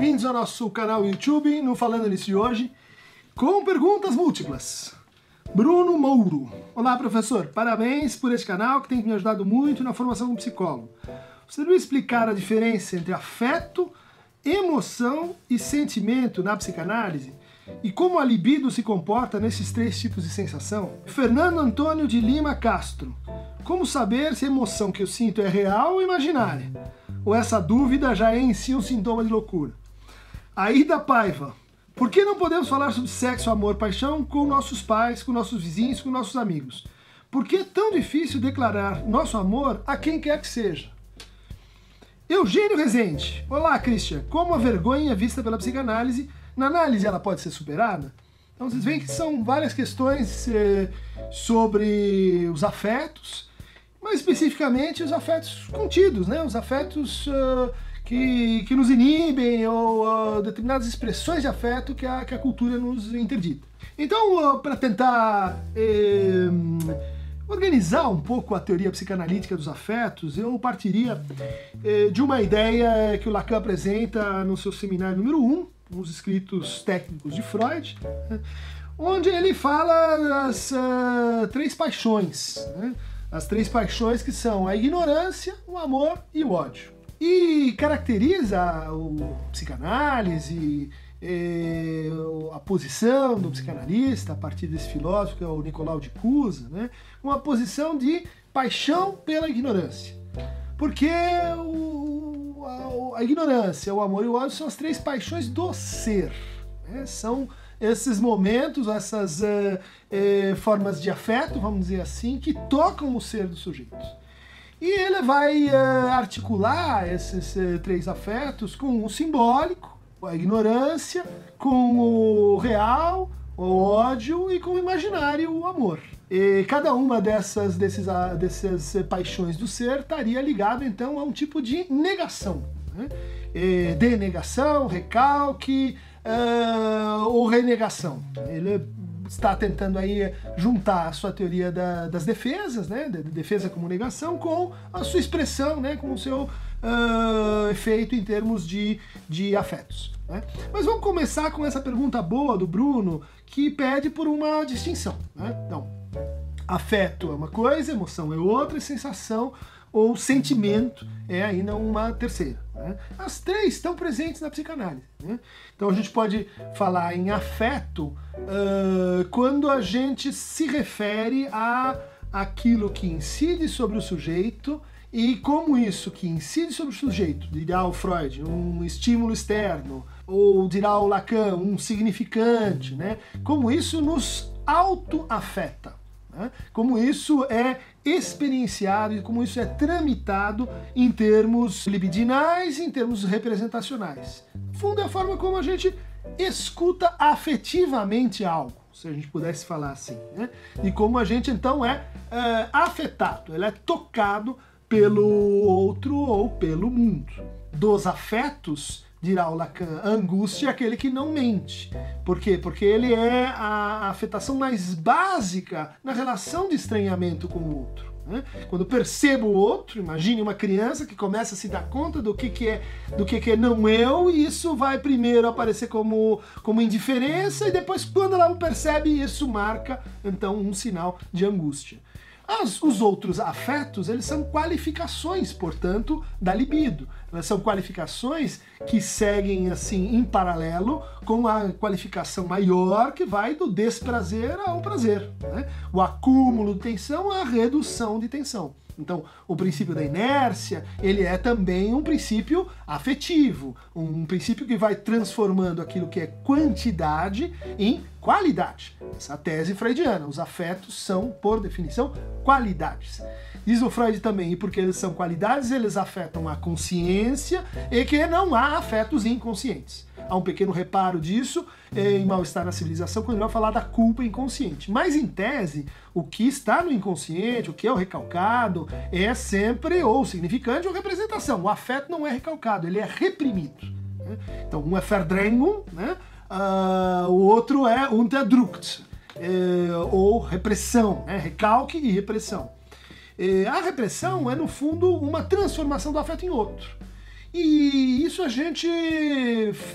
bem-vindos ao nosso canal YouTube, no Falando Nisso de hoje, com perguntas múltiplas. Bruno Mouro. Olá, professor. Parabéns por este canal que tem me ajudado muito na formação como psicólogo. Você deve explicar a diferença entre afeto, emoção e sentimento na psicanálise? E como a libido se comporta nesses três tipos de sensação? Fernando Antônio de Lima Castro. Como saber se a emoção que eu sinto é real ou imaginária? Ou essa dúvida já é em si um sintoma de loucura? Aida Paiva. Por que não podemos falar sobre sexo, amor, paixão com nossos pais, com nossos vizinhos, com nossos amigos? Por que é tão difícil declarar nosso amor a quem quer que seja? Eugênio Rezende. Olá, Christian. Como a vergonha vista pela psicanálise, na análise ela pode ser superada? Então vocês veem que são várias questões eh, sobre os afetos, mas especificamente os afetos contidos, né? Os afetos uh, que, que nos inibem ou uh, determinadas expressões de afeto que a, que a cultura nos interdita. Então, uh, para tentar eh, organizar um pouco a teoria psicanalítica dos afetos, eu partiria eh, de uma ideia que o Lacan apresenta no seu seminário número 1, os escritos técnicos de Freud, né? onde ele fala das três paixões. Né? as três paixões que são a ignorância, o amor e o ódio. E caracteriza o psicanálise, eh, a posição do psicanalista a partir desse filósofo que é o Nicolau de Cusa, né? uma posição de paixão pela ignorância. Porque o, a, a, ignorância, o amor e o ódio são as três paixões do ser. Né? São esses momentos, essas uh, uh, formas de afeto, vamos dizer assim, que tocam o ser do sujeito. E ele vai uh, articular esses três afetos com o simbólico, a ignorância, com o real, o ódio e com o imaginário, o amor. E cada uma dessas, desses, dessas paixões do ser estaria ligada então a um tipo de negação. Né? denegação, recalque, uh, ou renegação. Ele está tentando aí juntar a sua teoria da, das defesas, né, de defesa como negação, com a sua expressão, né, com o seu uh, efeito em termos de, de afetos. Né? Mas vamos começar com essa pergunta boa do Bruno, que pede por uma distinção. Né? Então, afeto é uma coisa, emoção é outra, e sensação ou sentimento é ainda uma terceira. Né? As três estão presentes na psicanálise. Né? Então a gente pode falar em afeto uh, quando a gente se refere a aquilo que incide sobre o sujeito e como isso que incide sobre o sujeito, dirá o Freud, um estímulo externo, ou dirá o Lacan, um significante, né? como isso nos auto-afeta. Né? Como isso é experienciado e como isso é tramitado em termos libidinais em termos representacionais. No fundo, é a forma como a gente escuta afetivamente algo, se a gente pudesse falar assim, né? E como a gente então é, é afetado, ele é tocado pelo outro ou pelo mundo. Dos afetos dirá o Lacan, angústia é aquele que não mente. Por quê? Porque ele é a afetação mais básica na relação de estranhamento com o outro. Né? Quando percebo o outro, imagine uma criança que começa a se dar conta do que, que é do que, que é não eu, e isso vai primeiro aparecer como, como indiferença, e depois, quando ela o percebe, isso marca então um sinal de angústia. As, os outros afetos, eles são qualificações, portanto, da libido. Elas são qualificações que seguem assim em paralelo com a qualificação maior que vai do desprazer ao prazer. Né? O acúmulo de tensão à redução de tensão. Então, o princípio da inércia, ele é também um princípio afetivo, um princípio que vai transformando aquilo que é quantidade em qualidade. Essa tese freudiana, os afetos são, por definição, qualidades. Diz o Freud também, e porque eles são qualidades, eles afetam a consciência e que não há afetos inconscientes. Há um pequeno reparo disso eh, em Mal-Estar na Civilização, quando ele vai falar da culpa inconsciente. Mas, em tese, o que está no inconsciente, o que é o recalcado, é sempre ou significante ou representação. O afeto não é recalcado, ele é reprimido. Né? Então, um é Verdrängung, né? Uh, o outro é Unterdruckt, eh, ou repressão, né? recalque e repressão. Eh, a repressão é, no fundo, uma transformação do afeto em outro. E isso a gente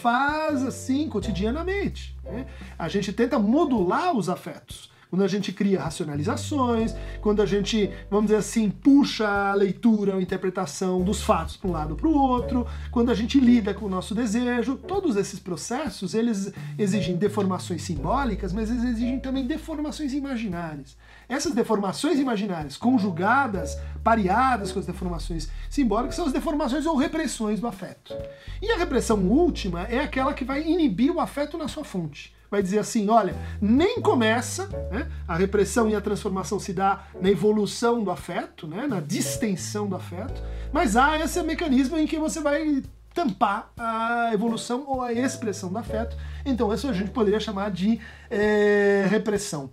faz assim cotidianamente. Né? A gente tenta modular os afetos quando a gente cria racionalizações, quando a gente, vamos dizer assim, puxa a leitura, a interpretação dos fatos para um lado para o outro, quando a gente lida com o nosso desejo, todos esses processos, eles exigem deformações simbólicas, mas eles exigem também deformações imaginárias. Essas deformações imaginárias, conjugadas, pareadas com as deformações simbólicas, são as deformações ou repressões do afeto. E a repressão última é aquela que vai inibir o afeto na sua fonte vai dizer assim: olha, nem começa, né? a repressão e a transformação se dá na evolução do afeto, né? na distensão do afeto, mas há esse mecanismo em que você vai tampar a evolução ou a expressão do afeto. Então, isso a gente poderia chamar de é, repressão.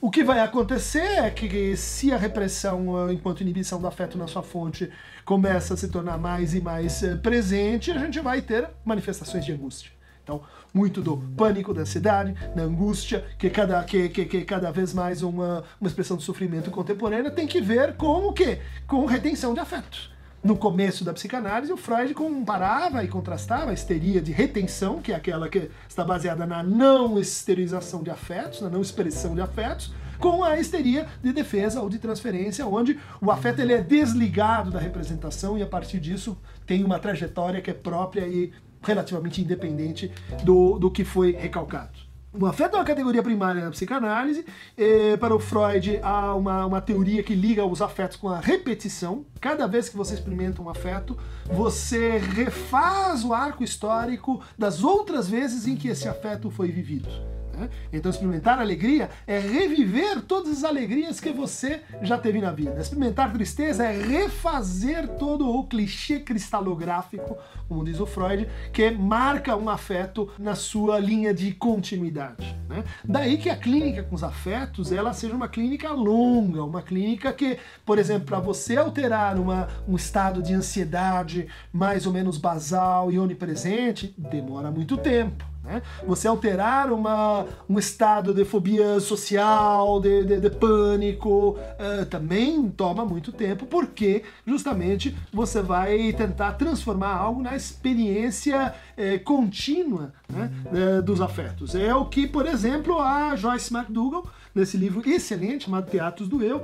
O que vai acontecer é que se a repressão, enquanto inibição do afeto na sua fonte, começa a se tornar mais e mais eh, presente, a gente vai ter manifestações de angústia. Então, muito do pânico, da ansiedade, da angústia, que cada, que, que, que cada vez mais uma, uma expressão de sofrimento contemporânea tem que ver com o quê? Com retenção de afetos. No começo da psicanálise, o Freud comparava e contrastava a histeria de retenção, que é aquela que está baseada na não esterilização de afetos, na não expressão de afetos, com a histeria de defesa ou de transferência, onde o afeto ele é desligado da representação e a partir disso tem uma trajetória que é própria e relativamente independente do, do que foi recalcado. O afeto é uma categoria primária na psicanálise. É, para o Freud, há uma, uma teoria que liga os afetos com a repetição. Cada vez que você experimenta um afeto, você refaz o arco histórico das outras vezes em que esse afeto foi vivido. Então, experimentar alegria é reviver todas as alegrias que você já teve na vida. Experimentar tristeza é refazer todo o clichê cristalográfico, como diz o Freud, que marca um afeto na sua linha de continuidade. Né? Daí que a clínica com os afetos ela seja uma clínica longa, uma clínica que, por exemplo, para você alterar uma, um estado de ansiedade mais ou menos basal e onipresente, demora muito tempo. Né? Você alterar uma, um estado de fobia social, de, de, de pânico, uh, também toma muito tempo, porque justamente você vai tentar transformar algo na experiência eh, contínua né, eh, dos afetos. É o que, por exemplo, a Joyce McDougall, nesse livro excelente chamado Teatros do Eu,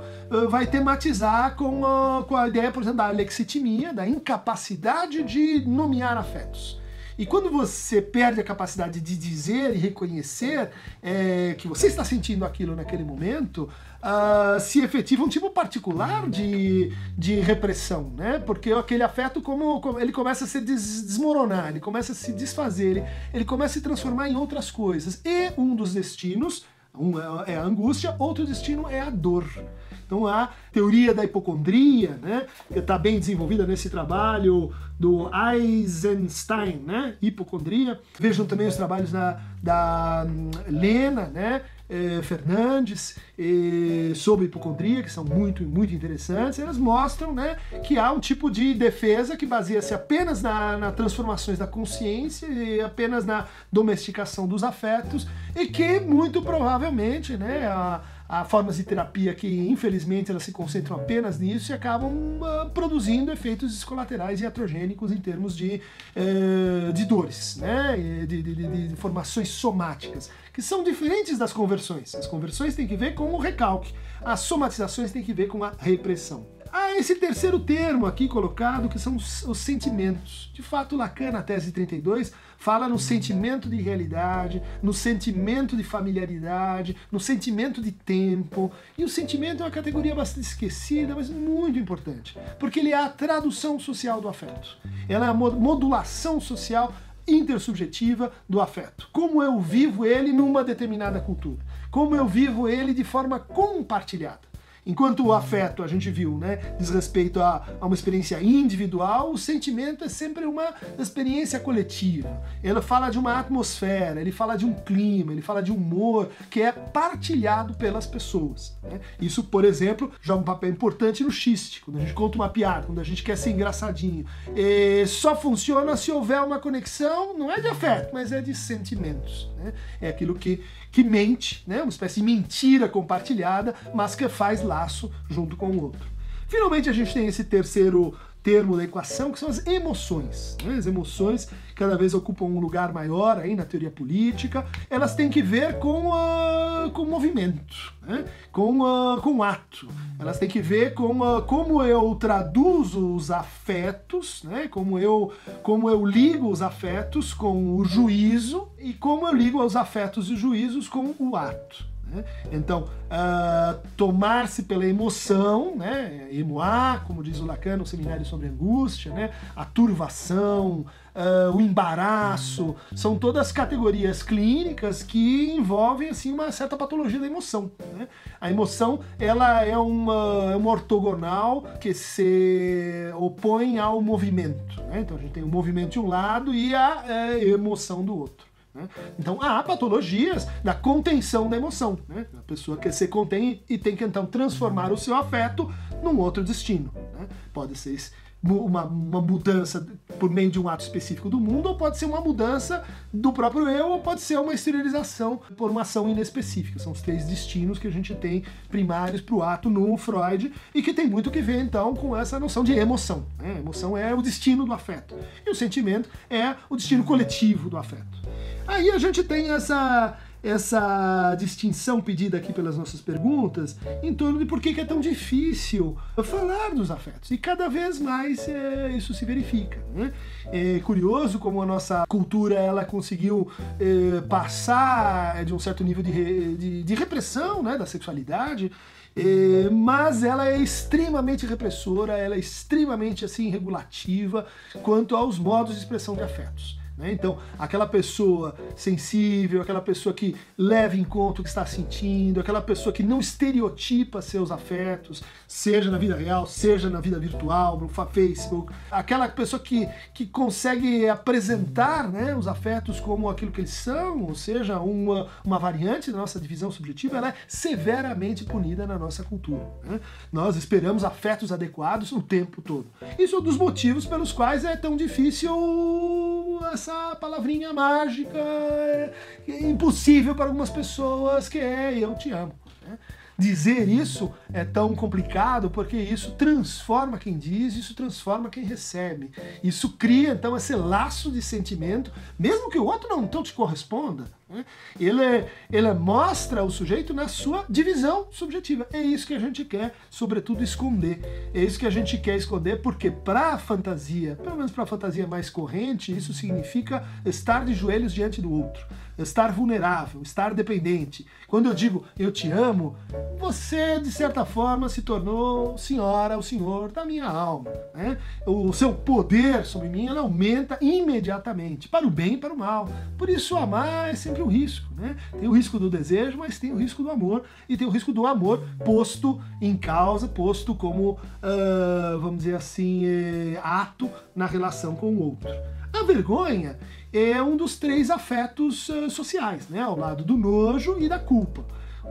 vai tematizar com a, com a ideia, por exemplo, da alexitimia, da incapacidade de nomear afetos. E quando você perde a capacidade de dizer e reconhecer é, que você está sentindo aquilo naquele momento, uh, se efetiva um tipo particular de, de repressão, né? Porque aquele afeto, como, como ele começa a se des, desmoronar, ele começa a se desfazer, ele, ele começa a se transformar em outras coisas. E um dos destinos, um é, é a angústia, outro destino é a dor. Então a teoria da hipocondria, né, que está bem desenvolvida nesse trabalho do Eisenstein, né, hipocondria. Vejam também os trabalhos da, da hum, Lena, né, eh, Fernandes eh, sobre hipocondria, que são muito, muito interessantes. Elas mostram né, que há um tipo de defesa que baseia-se apenas na, na transformações da consciência e apenas na domesticação dos afetos e que muito provavelmente né, a, há formas de terapia que, infelizmente, elas se concentram apenas nisso e acabam uh, produzindo efeitos colaterais iatrogênicos em termos de, uh, de dores, né? De, de, de, de, formações somáticas, que são diferentes das conversões. As conversões têm que ver com o recalque, as somatizações têm que ver com a repressão. Há esse terceiro termo aqui colocado, que são os, os sentimentos. De fato, Lacan, na tese 32, fala no sentimento de realidade, no sentimento de familiaridade, no sentimento de tempo. E o sentimento é uma categoria bastante esquecida, mas muito importante, porque ele é a tradução social do afeto. Ela é a modulação social intersubjetiva do afeto. Como eu vivo ele numa determinada cultura. Como eu vivo ele de forma compartilhada. Enquanto o afeto, a gente viu, né, diz respeito a, a, uma experiência individual, o sentimento é sempre uma experiência coletiva. Ele fala de uma atmosfera, ele fala de um clima, ele fala de um humor que é partilhado pelas pessoas. Né? Isso, por exemplo, joga um papel importante no xiste, quando a gente conta uma piada, quando a gente quer ser engraçadinho. E só funciona se houver uma conexão, não é de afeto, mas é de sentimentos. Né? É aquilo que, que mente, né? uma espécie de mentira compartilhada, mas que faz laço junto com o outro. Finalmente a gente tem esse terceiro termo da equação, que são as emoções. Né? As emoções cada vez ocupam um lugar maior aí na teoria política. Elas têm que ver com, com o movimento, né? com, uh, com o ato. Elas têm que ver com como eu traduzo os afetos, né? como, eu, como eu ligo os afetos com o juízo e como eu ligo os afetos e os juízos com o ato. Né? Então, uh, tomar-se pela emoção, né? emoar, como diz o Lacan no Seminário sobre Angústia, né? a turvação, uh, o embaraço, são todas categorias clínicas que envolvem assim uma certa patologia da emoção. Né? A emoção ela é uma, é uma ortogonal que se opõe ao movimento. Né? Então a gente tem o movimento de um lado e a é, emoção do outro. Né? Então há patologias da contenção da emoção. Né? A pessoa quer se contém e tem que então transformar o seu afeto num outro destino. Né? Pode ser uma, uma, mudança por meio de um ato específico do mundo, ou pode ser uma mudança do próprio eu, ou pode ser uma exteriorização por uma ação inespecífica. São os três destinos que a gente tem primários para o ato no Freud e que tem muito que ver então com essa noção de emoção. Né? A emoção é o destino do afeto e o sentimento é o destino coletivo do afeto. Aí a gente tem essa essa distinção pedida aqui pelas nossas perguntas em torno de por que é tão difícil falar dos afetos. E cada vez mais é, isso se verifica. Né? É curioso como a nossa cultura ela conseguiu é, passar de um certo nível de, re, de, de repressão né, da sexualidade. É, mas ela é extremamente repressora, ela é extremamente assim regulativa quanto aos modos de expressão de afetos. Né? Então, aquela pessoa sensível, aquela pessoa que leva em conta o que está sentindo, aquela pessoa que não estereotipa seus afetos, seja na vida real, seja na vida virtual, no Facebook, aquela pessoa que, que consegue apresentar né, os afetos como aquilo que eles são, ou seja, uma, uma variante da nossa divisão subjetiva, ela é severamente punida na nossa cultura. Né? Nós esperamos afetos adequados o tempo todo. Isso é um dos motivos pelos quais é tão difícil essa essa palavrinha mágica é, impossível para algumas pessoas que é eu te amo. Né? Dizer isso é tão complicado porque isso transforma quem diz, isso transforma quem recebe. Isso cria então esse laço de sentimento, mesmo que o outro não então te corresponda. Né? Ele, ele mostra o sujeito na sua divisão subjetiva. É isso que a gente quer, sobretudo, esconder. É isso que a gente quer esconder, porque para a fantasia, pelo menos para a fantasia mais corrente, isso significa estar de joelhos diante do outro estar vulnerável, estar dependente. Quando eu digo eu te amo, você de certa forma se tornou senhora, o senhor da minha alma. Né? O seu poder sobre mim aumenta imediatamente, para o bem e para o mal. Por isso amar é sempre um risco. Né? Tem o risco do desejo, mas tem o risco do amor e tem o risco do amor posto em causa, posto como, uh, vamos dizer assim, eh, ato na relação com o outro. A vergonha é um dos três afetos uh, sociais, né? ao lado do nojo e da culpa.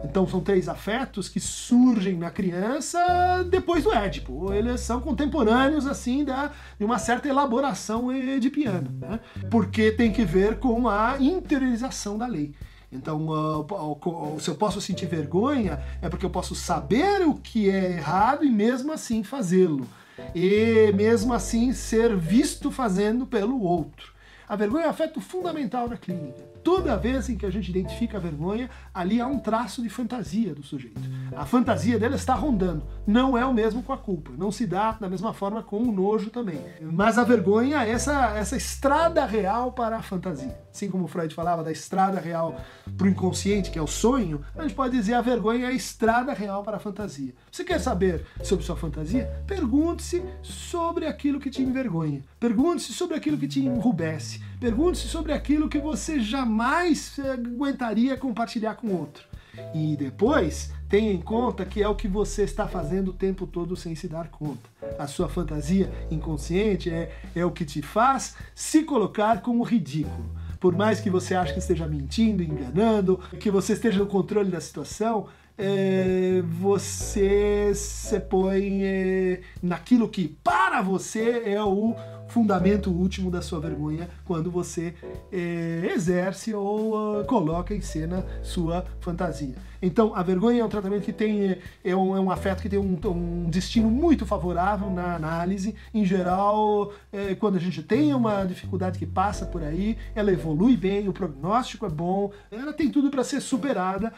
Então são três afetos que surgem na criança depois do Édipo. Eles são contemporâneos assim da, de uma certa elaboração edipiana, né? porque tem que ver com a interiorização da lei. Então, uh, se eu posso sentir vergonha, é porque eu posso saber o que é errado e mesmo assim fazê-lo. E mesmo assim ser visto fazendo pelo outro. A vergonha é um afeto fundamental na clínica. Toda vez em que a gente identifica a vergonha, ali há um traço de fantasia do sujeito. A fantasia dele está rondando. Não é o mesmo com a culpa. Não se dá da mesma forma com o nojo também. Mas a vergonha é essa, essa estrada real para a fantasia. Assim como Freud falava da estrada real para o inconsciente, que é o sonho, a gente pode dizer a vergonha é a estrada real para a fantasia. Você quer saber sobre sua fantasia? Pergunte-se sobre aquilo que te envergonha. Pergunte-se sobre aquilo que te enrubesce. Pergunte-se sobre aquilo que você jamais aguentaria compartilhar com outro. E depois, tenha em conta que é o que você está fazendo o tempo todo sem se dar conta. A sua fantasia inconsciente é, é o que te faz se colocar como ridículo. Por mais que você ache que esteja mentindo, enganando, que você esteja no controle da situação, é, você se põe é, naquilo que para você é o fundamento último da sua vergonha quando você é, exerce ou uh, coloca em cena sua fantasia. Então, a vergonha é um tratamento que tem, é um, é um afeto que tem um, um, destino muito favorável na análise. Em geral, é, quando a gente tem uma dificuldade que passa por aí, ela evolui bem, o prognóstico é bom, ela tem tudo para ser superada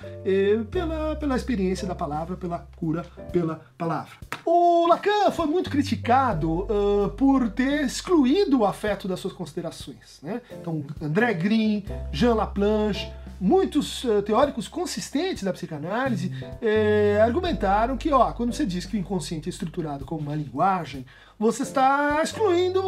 pela, pela experiência da palavra, pela cura pela palavra. O Lacan foi muito criticado uh, por ter excluído o afeto das suas considerações. Né? Então, André Green, Jean Laplanche, muitos uh, teóricos consistentes da psicanálise eh, argumentaram que, ó, quando você diz que o inconsciente é estruturado como uma linguagem, você está excluindo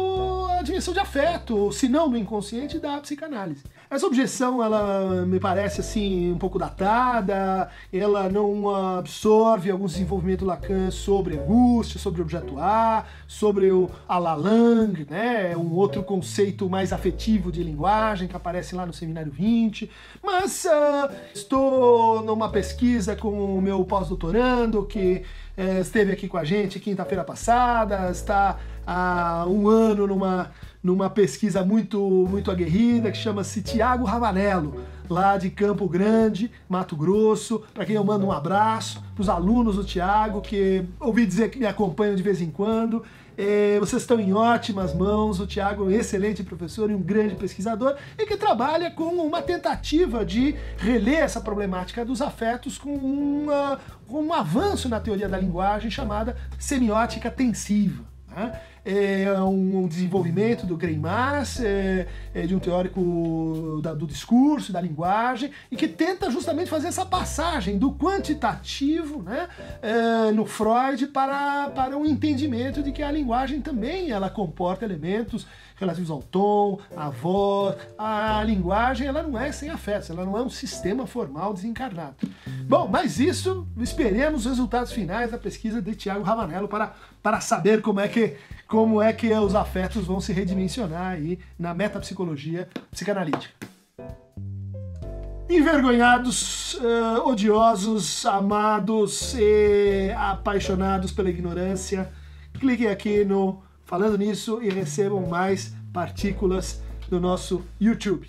a dimensão de afeto, se não do inconsciente, da psicanálise. Essa objeção, ela me parece assim um pouco datada, ela não absorve algum desenvolvimento Lacan sobre angústia, sobre objeto A, sobre o Alalang, né, um outro conceito mais afetivo de linguagem que aparece lá no Seminário 20. Mas uh, estou numa pesquisa com o meu pós-doutorando que é, esteve aqui com a gente quinta-feira passada, está há um ano numa, numa pesquisa muito, muito aguerrida que chama-se Tiago Ravanello, lá de Campo Grande, Mato Grosso, para quem eu mando um abraço, para os alunos do Tiago, que ouvi dizer que me acompanham de vez em quando. É, vocês estão em ótimas mãos. O Tiago é um excelente professor e um grande pesquisador e que trabalha com uma tentativa de reler essa problemática dos afetos com, uma, com um avanço na teoria da linguagem chamada semiótica tensiva. Né? É um desenvolvimento do Greimas, é, é de um teórico da, do discurso, da linguagem, e que tenta justamente fazer essa passagem do quantitativo né, é, no Freud para, para um entendimento de que a linguagem também ela comporta elementos relativos ao tom, à voz. A linguagem ela não é sem afetos, ela não é um sistema formal desencarnado. Bom, mas isso, esperemos os resultados finais da pesquisa de Tiago Ravanello para, para saber como é que como é que os afetos vão se redimensionar aí na metapsicologia psicanalítica. Envergonhados, uh, odiosos, amados e apaixonados pela ignorância, cliquem aqui no Falando Nisso e recebam mais partículas do nosso YouTube.